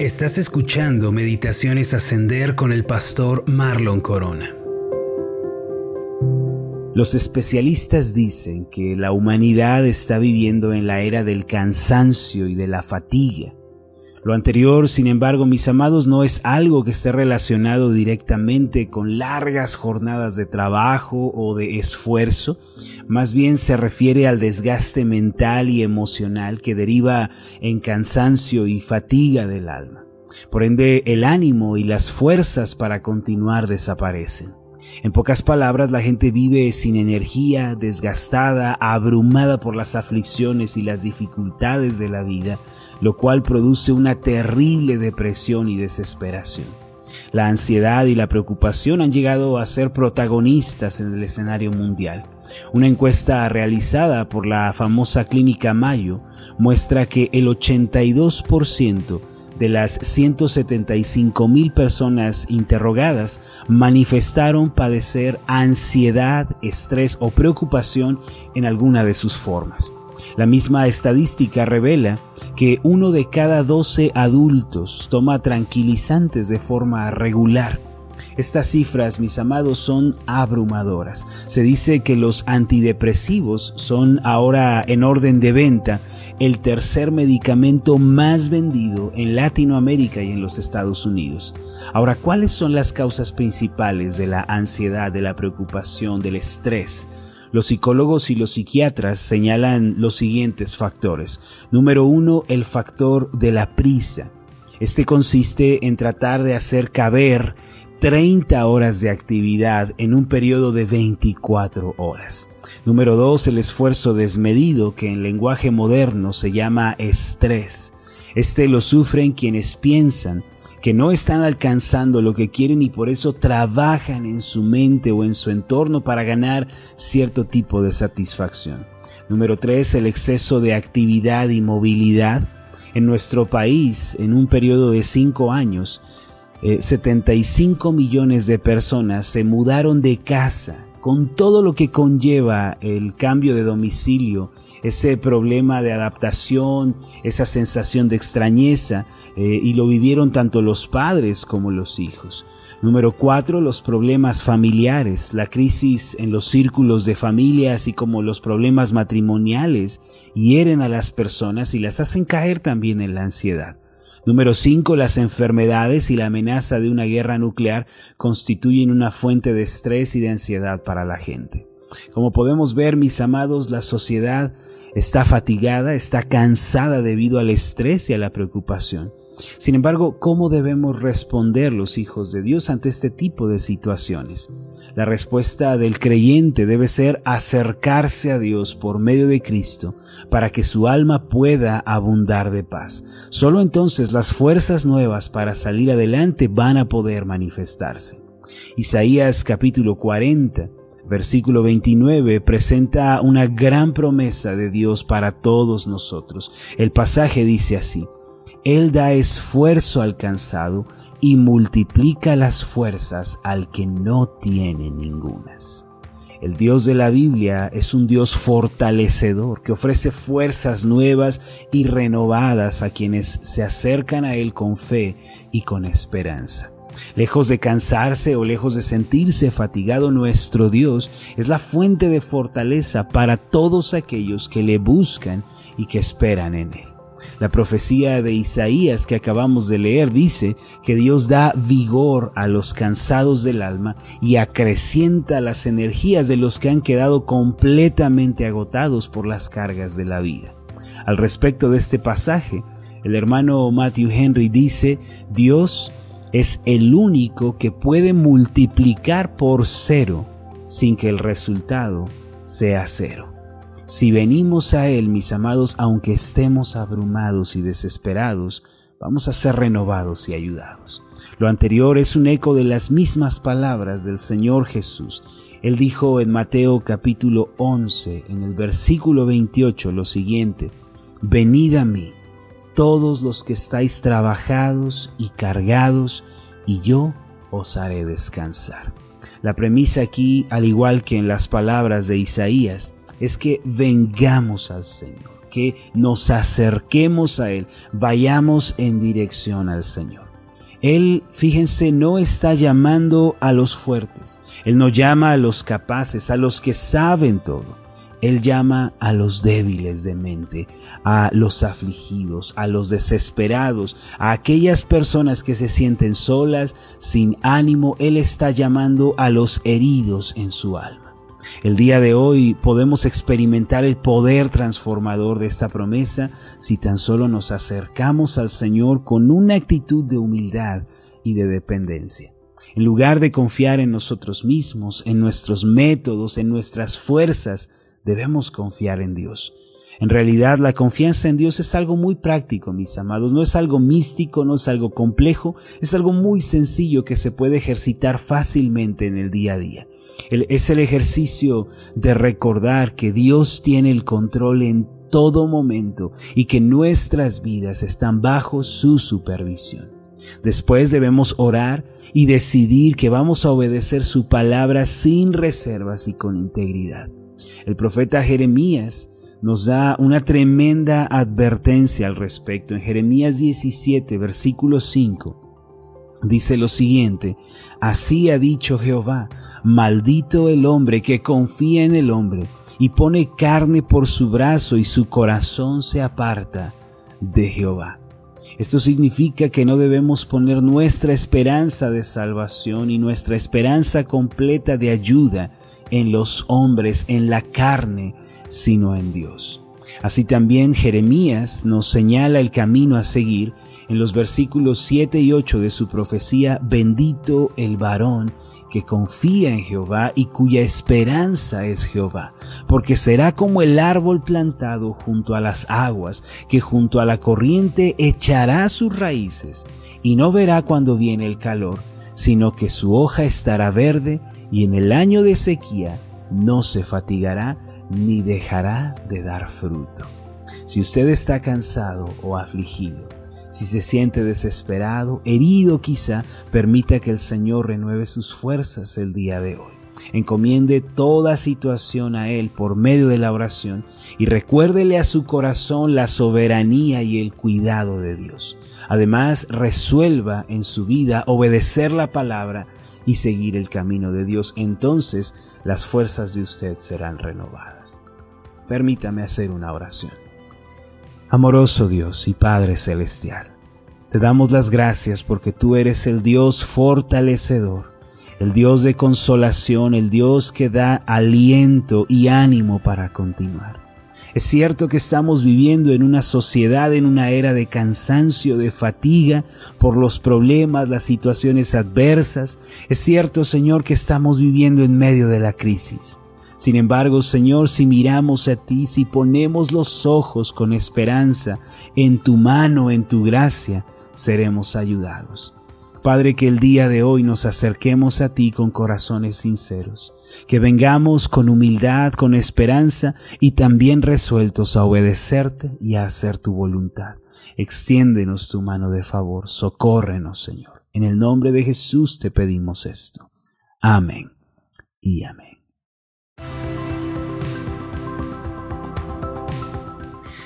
Estás escuchando Meditaciones Ascender con el pastor Marlon Corona. Los especialistas dicen que la humanidad está viviendo en la era del cansancio y de la fatiga. Lo anterior, sin embargo, mis amados, no es algo que esté relacionado directamente con largas jornadas de trabajo o de esfuerzo, más bien se refiere al desgaste mental y emocional que deriva en cansancio y fatiga del alma. Por ende, el ánimo y las fuerzas para continuar desaparecen. En pocas palabras, la gente vive sin energía, desgastada, abrumada por las aflicciones y las dificultades de la vida, lo cual produce una terrible depresión y desesperación. La ansiedad y la preocupación han llegado a ser protagonistas en el escenario mundial. Una encuesta realizada por la famosa clínica Mayo muestra que el 82% de las 175 mil personas interrogadas manifestaron padecer ansiedad, estrés o preocupación en alguna de sus formas. La misma estadística revela que uno de cada 12 adultos toma tranquilizantes de forma regular. Estas cifras, mis amados, son abrumadoras. Se dice que los antidepresivos son ahora en orden de venta el tercer medicamento más vendido en Latinoamérica y en los Estados Unidos. Ahora, ¿cuáles son las causas principales de la ansiedad, de la preocupación, del estrés? Los psicólogos y los psiquiatras señalan los siguientes factores. Número uno, el factor de la prisa. Este consiste en tratar de hacer caber 30 horas de actividad en un periodo de 24 horas. Número 2. El esfuerzo desmedido que en lenguaje moderno se llama estrés. Este lo sufren quienes piensan que no están alcanzando lo que quieren y por eso trabajan en su mente o en su entorno para ganar cierto tipo de satisfacción. Número 3. El exceso de actividad y movilidad. En nuestro país, en un periodo de 5 años, 75 eh, millones de personas se mudaron de casa con todo lo que conlleva el cambio de domicilio ese problema de adaptación, esa sensación de extrañeza, eh, y lo vivieron tanto los padres como los hijos. Número cuatro, los problemas familiares, la crisis en los círculos de familia, así como los problemas matrimoniales, hieren a las personas y las hacen caer también en la ansiedad. Número cinco, las enfermedades y la amenaza de una guerra nuclear constituyen una fuente de estrés y de ansiedad para la gente. Como podemos ver, mis amados, la sociedad está fatigada, está cansada debido al estrés y a la preocupación. Sin embargo, ¿cómo debemos responder los hijos de Dios ante este tipo de situaciones? La respuesta del creyente debe ser acercarse a Dios por medio de Cristo para que su alma pueda abundar de paz. Solo entonces las fuerzas nuevas para salir adelante van a poder manifestarse. Isaías capítulo 40 Versículo 29 presenta una gran promesa de Dios para todos nosotros. El pasaje dice así, Él da esfuerzo al cansado y multiplica las fuerzas al que no tiene ningunas. El Dios de la Biblia es un Dios fortalecedor que ofrece fuerzas nuevas y renovadas a quienes se acercan a Él con fe y con esperanza. Lejos de cansarse o lejos de sentirse fatigado, nuestro Dios es la fuente de fortaleza para todos aquellos que le buscan y que esperan en Él. La profecía de Isaías que acabamos de leer dice que Dios da vigor a los cansados del alma y acrecienta las energías de los que han quedado completamente agotados por las cargas de la vida. Al respecto de este pasaje, el hermano Matthew Henry dice, Dios es el único que puede multiplicar por cero sin que el resultado sea cero. Si venimos a Él, mis amados, aunque estemos abrumados y desesperados, vamos a ser renovados y ayudados. Lo anterior es un eco de las mismas palabras del Señor Jesús. Él dijo en Mateo capítulo 11, en el versículo 28, lo siguiente, Venid a mí todos los que estáis trabajados y cargados, y yo os haré descansar. La premisa aquí, al igual que en las palabras de Isaías, es que vengamos al Señor que nos acerquemos a Él, vayamos en dirección al Señor. Él, fíjense, no está llamando a los fuertes, Él no llama a los capaces, a los que saben todo. Él llama a los débiles de mente, a los afligidos, a los desesperados, a aquellas personas que se sienten solas, sin ánimo. Él está llamando a los heridos en su alma. El día de hoy podemos experimentar el poder transformador de esta promesa si tan solo nos acercamos al Señor con una actitud de humildad y de dependencia. En lugar de confiar en nosotros mismos, en nuestros métodos, en nuestras fuerzas, debemos confiar en Dios. En realidad la confianza en Dios es algo muy práctico, mis amados, no es algo místico, no es algo complejo, es algo muy sencillo que se puede ejercitar fácilmente en el día a día. es el ejercicio de recordar que Dios tiene el control en todo momento y que nuestras vidas están bajo su supervisión. Después debemos orar y decidir que vamos a obedecer su palabra sin reservas y con integridad. El profeta Jeremías nos da una tremenda advertencia al respecto. En Jeremías 17, versículo 5, dice lo siguiente, Así ha dicho Jehová, maldito el hombre que confía en el hombre y pone carne por su brazo y su corazón se aparta de Jehová. Esto significa que no debemos poner nuestra esperanza de salvación y nuestra esperanza completa de ayuda en los hombres, en la carne, sino en Dios. Así también Jeremías nos señala el camino a seguir en los versículos 7 y 8 de su profecía, bendito el varón que confía en Jehová y cuya esperanza es Jehová, porque será como el árbol plantado junto a las aguas, que junto a la corriente echará sus raíces, y no verá cuando viene el calor, sino que su hoja estará verde y en el año de sequía no se fatigará ni dejará de dar fruto. Si usted está cansado o afligido, si se siente desesperado, herido quizá, permita que el Señor renueve sus fuerzas el día de hoy. Encomiende toda situación a Él por medio de la oración y recuérdele a su corazón la soberanía y el cuidado de Dios. Además, resuelva en su vida obedecer la palabra y seguir el camino de Dios, entonces las fuerzas de usted serán renovadas. Permítame hacer una oración. Amoroso Dios y Padre Celestial, te damos las gracias porque tú eres el Dios fortalecedor, el Dios de consolación, el Dios que da aliento y ánimo para continuar. Es cierto que estamos viviendo en una sociedad, en una era de cansancio, de fatiga por los problemas, las situaciones adversas. Es cierto, Señor, que estamos viviendo en medio de la crisis. Sin embargo, Señor, si miramos a ti, si ponemos los ojos con esperanza en tu mano, en tu gracia, seremos ayudados. Padre, que el día de hoy nos acerquemos a ti con corazones sinceros, que vengamos con humildad, con esperanza y también resueltos a obedecerte y a hacer tu voluntad. Extiéndenos tu mano de favor, socórrenos, Señor. En el nombre de Jesús te pedimos esto. Amén y amén.